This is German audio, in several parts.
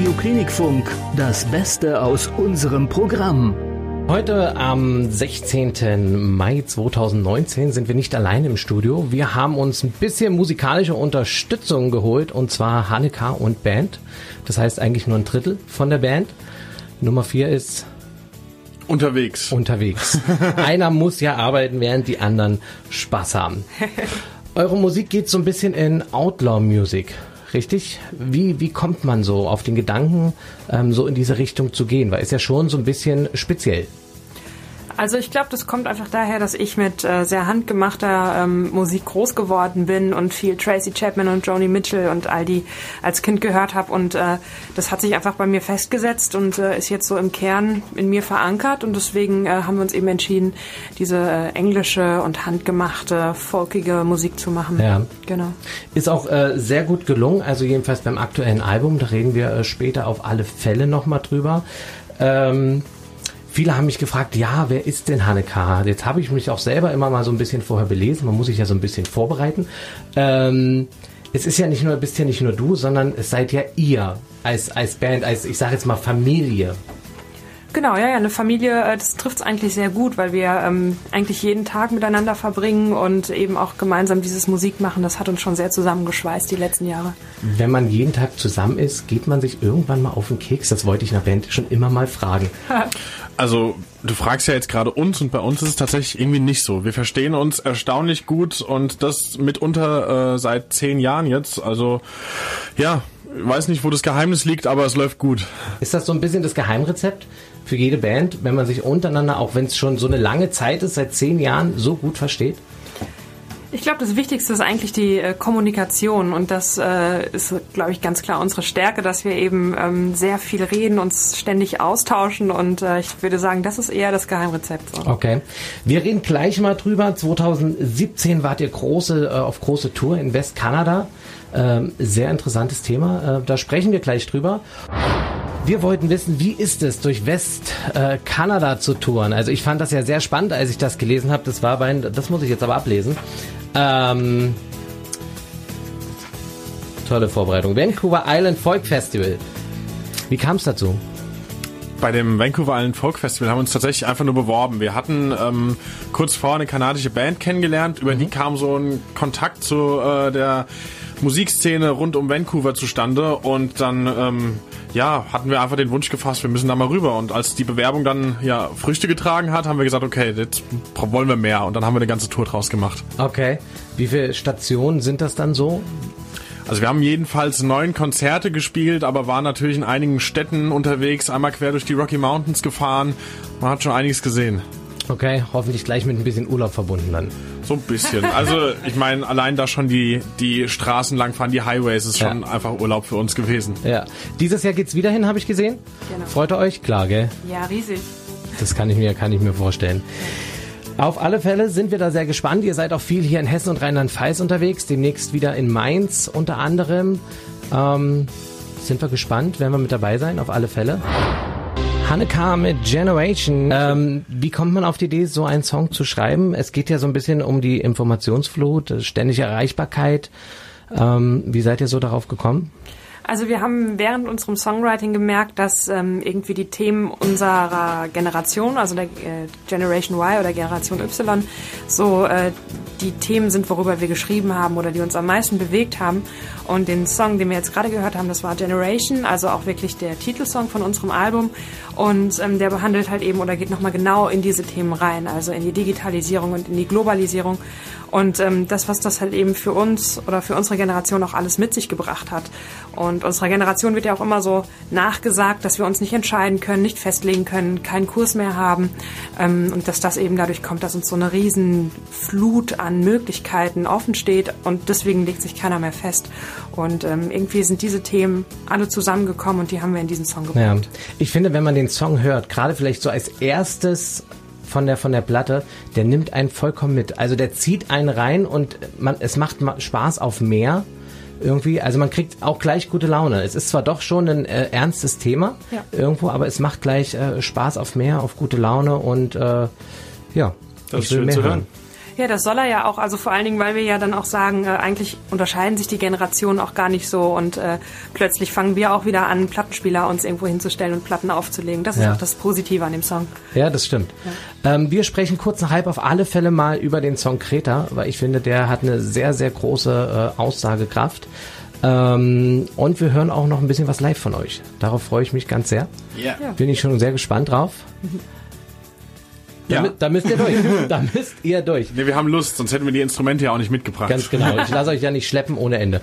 Radio Klinikfunk, das Beste aus unserem Programm. Heute am 16. Mai 2019 sind wir nicht allein im Studio. Wir haben uns ein bisschen musikalische Unterstützung geholt und zwar Hanneka und Band. Das heißt eigentlich nur ein Drittel von der Band. Nummer vier ist unterwegs. Unterwegs. Einer muss ja arbeiten, während die anderen Spaß haben. Eure Musik geht so ein bisschen in Outlaw Music richtig? Wie, wie kommt man so auf den Gedanken, ähm, so in diese Richtung zu gehen? Weil ist ja schon so ein bisschen speziell. Also ich glaube, das kommt einfach daher, dass ich mit äh, sehr handgemachter ähm, Musik groß geworden bin und viel Tracy Chapman und Joni Mitchell und all die als Kind gehört habe und äh, das hat sich einfach bei mir festgesetzt und äh, ist jetzt so im Kern in mir verankert und deswegen äh, haben wir uns eben entschieden, diese äh, englische und handgemachte, folkige Musik zu machen. Ja. Genau. Ist auch äh, sehr gut gelungen, also jedenfalls beim aktuellen Album, da reden wir später auf alle Fälle nochmal drüber. Ähm, Viele haben mich gefragt, ja, wer ist denn Hanneka? Jetzt habe ich mich auch selber immer mal so ein bisschen vorher belesen. Man muss sich ja so ein bisschen vorbereiten. Ähm, es ist ja nicht nur, bist ja nicht nur du, sondern es seid ja ihr als, als Band, als, ich sage jetzt mal Familie. Genau, ja, ja, eine Familie, äh, das trifft es eigentlich sehr gut, weil wir ähm, eigentlich jeden Tag miteinander verbringen und eben auch gemeinsam dieses Musik machen. Das hat uns schon sehr zusammengeschweißt die letzten Jahre. Wenn man jeden Tag zusammen ist, geht man sich irgendwann mal auf den Keks? Das wollte ich in der Band schon immer mal fragen. also du fragst ja jetzt gerade uns und bei uns ist es tatsächlich irgendwie nicht so. Wir verstehen uns erstaunlich gut und das mitunter äh, seit zehn Jahren jetzt. Also ja, weiß nicht, wo das Geheimnis liegt, aber es läuft gut. Ist das so ein bisschen das Geheimrezept? Für jede Band, wenn man sich untereinander, auch wenn es schon so eine lange Zeit ist, seit zehn Jahren, so gut versteht? Ich glaube, das Wichtigste ist eigentlich die äh, Kommunikation und das äh, ist, glaube ich, ganz klar unsere Stärke, dass wir eben ähm, sehr viel reden, uns ständig austauschen und äh, ich würde sagen, das ist eher das Geheimrezept. So. Okay, wir reden gleich mal drüber. 2017 wart ihr große äh, auf große Tour in Westkanada. Ähm, sehr interessantes Thema. Äh, da sprechen wir gleich drüber. Wir wollten wissen, wie ist es, durch Westkanada äh, zu touren? Also ich fand das ja sehr spannend, als ich das gelesen habe. Das war bei, das muss ich jetzt aber ablesen. Ähm, tolle Vorbereitung. Vancouver Island Folk Festival. Wie kam es dazu? bei dem Vancouver Island Folk Festival haben wir uns tatsächlich einfach nur beworben. Wir hatten ähm, kurz vor eine kanadische Band kennengelernt, über mhm. die kam so ein Kontakt zu äh, der Musikszene rund um Vancouver zustande und dann ähm, ja, hatten wir einfach den Wunsch gefasst, wir müssen da mal rüber. Und als die Bewerbung dann ja Früchte getragen hat, haben wir gesagt, okay, jetzt wollen wir mehr. Und dann haben wir eine ganze Tour draus gemacht. Okay. Wie viele Stationen sind das dann so? Also wir haben jedenfalls neun Konzerte gespielt, aber waren natürlich in einigen Städten unterwegs, einmal quer durch die Rocky Mountains gefahren. Man hat schon einiges gesehen. Okay, hoffentlich gleich mit ein bisschen Urlaub verbunden dann. So ein bisschen. Also ich meine, allein da schon die, die Straßen langfahren, die Highways, ist schon ja. einfach Urlaub für uns gewesen. Ja. Dieses Jahr geht's wieder hin, habe ich gesehen. Genau. Freut ihr euch? Klar, gell? Ja, riesig. Das kann ich mir, kann ich mir vorstellen. Auf alle Fälle sind wir da sehr gespannt. Ihr seid auch viel hier in Hessen und Rheinland-Pfalz unterwegs, demnächst wieder in Mainz unter anderem. Ähm, sind wir gespannt, werden wir mit dabei sein, auf alle Fälle. Hanneka mit Generation. Ähm, wie kommt man auf die Idee, so einen Song zu schreiben? Es geht ja so ein bisschen um die Informationsflut, ständige Erreichbarkeit. Ähm, wie seid ihr so darauf gekommen? Also wir haben während unserem Songwriting gemerkt, dass ähm, irgendwie die Themen unserer Generation, also der äh, Generation Y oder Generation Y, so äh, die Themen sind, worüber wir geschrieben haben oder die uns am meisten bewegt haben. Und den Song, den wir jetzt gerade gehört haben, das war Generation, also auch wirklich der Titelsong von unserem Album. Und ähm, der behandelt halt eben oder geht nochmal genau in diese Themen rein, also in die Digitalisierung und in die Globalisierung. Und ähm, das, was das halt eben für uns oder für unsere Generation auch alles mit sich gebracht hat. Und unserer Generation wird ja auch immer so nachgesagt, dass wir uns nicht entscheiden können, nicht festlegen können, keinen Kurs mehr haben. Ähm, und dass das eben dadurch kommt, dass uns so eine riesen Flut an Möglichkeiten offen steht und deswegen legt sich keiner mehr fest. Und ähm, irgendwie sind diese Themen alle zusammengekommen und die haben wir in diesen Song gebracht. Ja. Ich finde, wenn man den Song hört, gerade vielleicht so als erstes von der von der Platte, der nimmt einen vollkommen mit. Also der zieht einen rein und man es macht Spaß auf mehr irgendwie. Also man kriegt auch gleich gute Laune. Es ist zwar doch schon ein äh, ernstes Thema ja. irgendwo, aber es macht gleich äh, Spaß auf mehr, auf gute Laune und äh, ja, das ist schön zu hören. Ja, das soll er ja auch, also vor allen Dingen, weil wir ja dann auch sagen, äh, eigentlich unterscheiden sich die Generationen auch gar nicht so und äh, plötzlich fangen wir auch wieder an, Plattenspieler uns irgendwo hinzustellen und Platten aufzulegen. Das ist Ja. auch das Positive an dem Song. Ja, das stimmt. Ähm, wir sprechen kurz nach halb auf alle Fälle mal über den Song Kreta, weil ich finde, der hat eine sehr, sehr große äh, Aussagekraft. Ähm, und wir hören auch noch ein bisschen was live von euch. Darauf freue ich mich ganz sehr. Ja. Bin ich schon sehr gespannt drauf. Da, Ja. da müsst ihr durch. da müsst ihr durch. Nee, wir haben Lust, sonst hätten wir die Instrumente ja auch nicht mitgebracht. Ganz genau. Ich lasse euch ja nicht schleppen ohne Ende.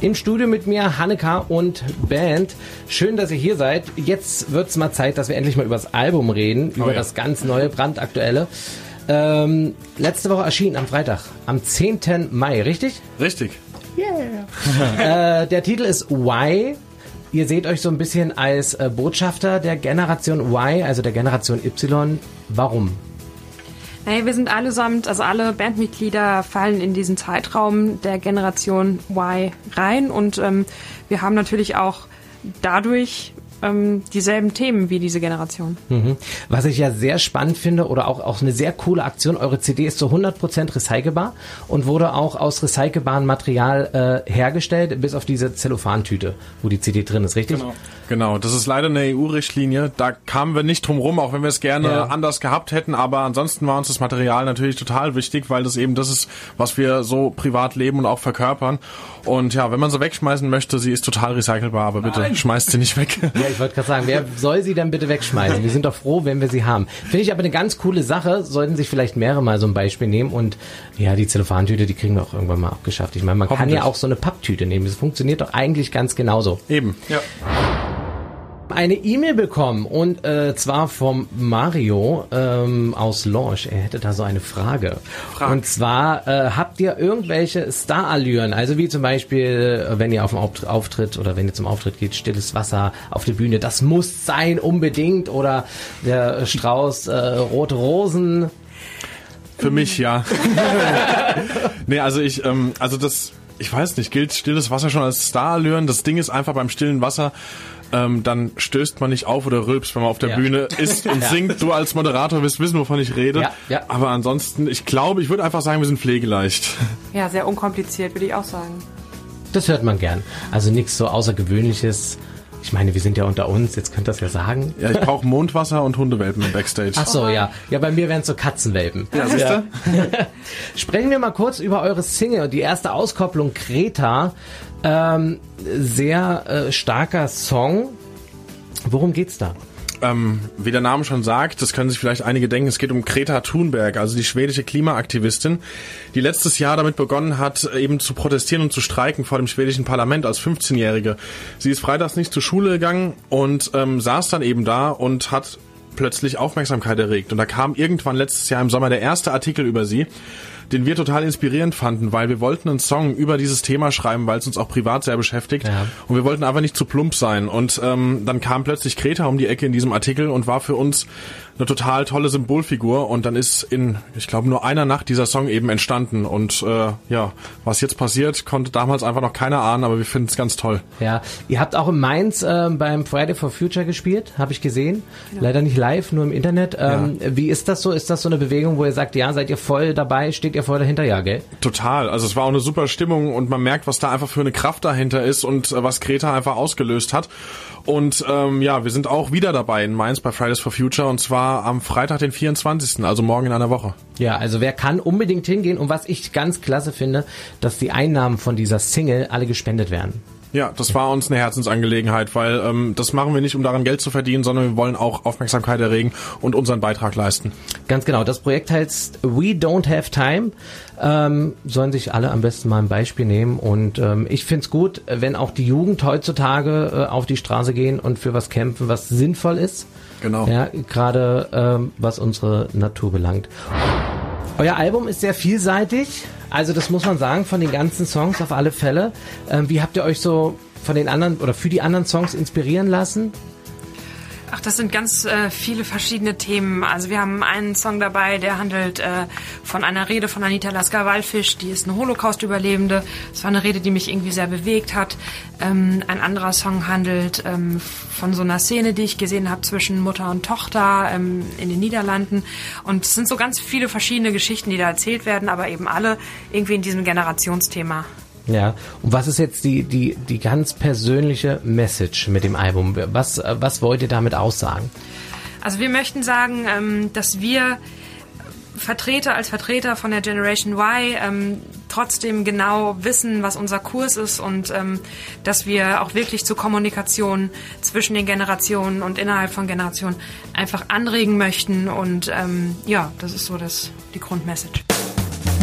Im Studio mit mir Hanneka und Band. Schön, dass ihr hier seid. Jetzt wird's mal Zeit, dass wir endlich mal über das Album reden, über ja. das ganz neue, brandaktuelle. Ähm, letzte Woche erschienen am Freitag, am 10. Mai, richtig? Richtig. Äh, der Titel ist Why. Ihr seht euch so ein bisschen als äh, Botschafter der Generation Y, also der Generation Y. Warum? Naja, wir sind allesamt, also alle Bandmitglieder fallen in diesen Zeitraum der Generation Y rein und ähm, wir haben natürlich auch dadurch ähm, dieselben Themen wie diese Generation. Mhm. Was ich ja sehr spannend finde oder auch, auch eine sehr coole Aktion, eure CD ist zu 100% recycelbar und wurde auch aus recycelbarem Material äh, hergestellt, bis auf diese Zellophantüte, wo die CD drin ist, richtig? Genau, das ist leider eine EU-Richtlinie. Da kamen wir nicht drum rum, auch wenn wir es gerne Ja. anders gehabt hätten. Aber ansonsten war uns das Material natürlich total wichtig, weil das eben das ist, was wir so privat leben und auch verkörpern. Und ja, wenn man sie wegschmeißen möchte, sie ist total recycelbar, aber bitte schmeißt sie nicht weg. Ja, ich wollte gerade sagen, wer soll sie denn bitte wegschmeißen? Wir sind doch froh, wenn wir sie haben. Finde ich aber eine ganz coole Sache, sollten sich vielleicht mehrere mal so ein Beispiel nehmen und ja, die Zellophantüte, die kriegen wir auch irgendwann mal abgeschafft. Ich meine, man kann ja auch so eine Papptüte nehmen. Das funktioniert doch eigentlich ganz genauso. Eben. Ja. Eine E-Mail bekommen und äh, zwar vom Mario ähm, aus Lorsch. Er hätte da so eine Frage. Frag. Und zwar äh, habt ihr irgendwelche Starallüren, also wie zum Beispiel, wenn ihr auf dem Auft- Auftritt oder wenn ihr zum Auftritt geht, stilles Wasser auf der Bühne, das muss sein unbedingt oder der Strauß äh, rote Rosen. Für mich ja. nee, also ich, ähm, also das, ich weiß nicht, gilt stilles Wasser schon als Starallüren? Das Ding ist einfach beim stillen Wasser, ähm, dann stößt man nicht auf oder rülpst, wenn man auf der Ja. Bühne ist und singt. Du als Moderator wirst wissen, wovon ich rede. Ja, ja. Aber ansonsten, ich glaube, ich würde einfach sagen, wir sind pflegeleicht. Ja, sehr unkompliziert, würde ich auch sagen. Das hört man gern. Also nichts so Außergewöhnliches. Ich meine, wir sind ja unter uns, jetzt könnt ihr das ja sagen. Ja, ich brauche Mondwasser und Hundewelpen im Backstage. Ach so, ja. Ja, bei mir wären es so Katzenwelpen. Ja, siehst du? Sprechen wir mal kurz über eure Single, die erste Auskopplung Kreta. Ähm, sehr äh, starker Song. Worum geht's da? Ähm, wie der Name schon sagt, das können sich vielleicht einige denken, es geht um Greta Thunberg, also die schwedische Klimaaktivistin, die letztes Jahr damit begonnen hat, eben zu protestieren und zu streiken vor dem schwedischen Parlament als 15-Jährige. Sie ist freitags nicht zur Schule gegangen und ähm, saß dann eben da und hat plötzlich Aufmerksamkeit erregt. Und da kam irgendwann letztes Jahr im Sommer der erste Artikel über sie, den wir total inspirierend fanden, weil wir wollten einen Song über dieses Thema schreiben, weil es uns auch privat sehr beschäftigt. Ja. Und wir wollten einfach nicht zu plump sein. Und ähm, dann kam plötzlich Kreta um die Ecke in diesem Artikel und war für uns eine total tolle Symbolfigur. Und dann ist in, ich glaube, nur einer Nacht dieser Song eben entstanden. Und äh, ja, was jetzt passiert, konnte damals einfach noch keiner ahnen, aber wir finden es ganz toll. Ja, ihr habt auch in Mainz ähm, beim Friday for Future gespielt, habe ich gesehen. Leider nicht live, nur im Internet. Ähm, Wie ist das so? Ist das so eine Bewegung, wo ihr sagt, ja, seid ihr voll dabei, steht ihr voll dahinter? Ja, gell? Total. Also es war auch eine super Stimmung und man merkt, was da einfach für eine Kraft dahinter ist und äh, was Kreta einfach ausgelöst hat. Und ähm, ja, wir sind auch wieder dabei in Mainz bei Fridays for Future und zwar am Freitag, den 24., also morgen in einer Woche. Ja, also wer kann unbedingt hingehen und was ich ganz klasse finde, dass die Einnahmen von dieser Single alle gespendet werden. Ja, das war uns eine Herzensangelegenheit, weil ähm, das machen wir nicht, um daran Geld zu verdienen, sondern wir wollen auch Aufmerksamkeit erregen und unseren Beitrag leisten. Ganz genau. Das Projekt heißt We Don't Have Time. Ähm, sollen sich alle am besten mal ein Beispiel nehmen. Und ähm, ich find's gut, wenn auch die Jugend heutzutage äh, auf die Straße gehen und für was kämpfen, was sinnvoll ist. Genau. Ja, gerade ähm, was unsere Natur belangt. Euer Album ist sehr vielseitig. Also das muss man sagen, von den ganzen Songs auf alle Fälle. Ähm, wie habt ihr euch so von den anderen oder für die anderen Songs inspirieren lassen? Ach, das sind ganz äh, viele verschiedene Themen. Also wir haben einen Song dabei, der handelt äh, von einer Rede von Anita Lasker-Wallfisch, die ist eine Holocaust-Überlebende. Das war eine Rede, die mich irgendwie sehr bewegt hat. Ähm, ein anderer Song handelt ähm, von so einer Szene, die ich gesehen habe zwischen Mutter und Tochter ähm, in den Niederlanden. Und es sind so ganz viele verschiedene Geschichten, die da erzählt werden, aber eben alle irgendwie in diesem Generationsthema. Ja, und was ist jetzt die, die, die ganz persönliche Message mit dem Album? Was, was wollt ihr damit aussagen? Also wir möchten sagen, ähm, dass wir Vertreter als Vertreter von der Generation Y ähm, trotzdem genau wissen, was unser Kurs ist und ähm, dass wir auch wirklich zur Kommunikation zwischen den Generationen und innerhalb von Generationen einfach anregen möchten und ähm, ja, das ist so das, die Grundmessage.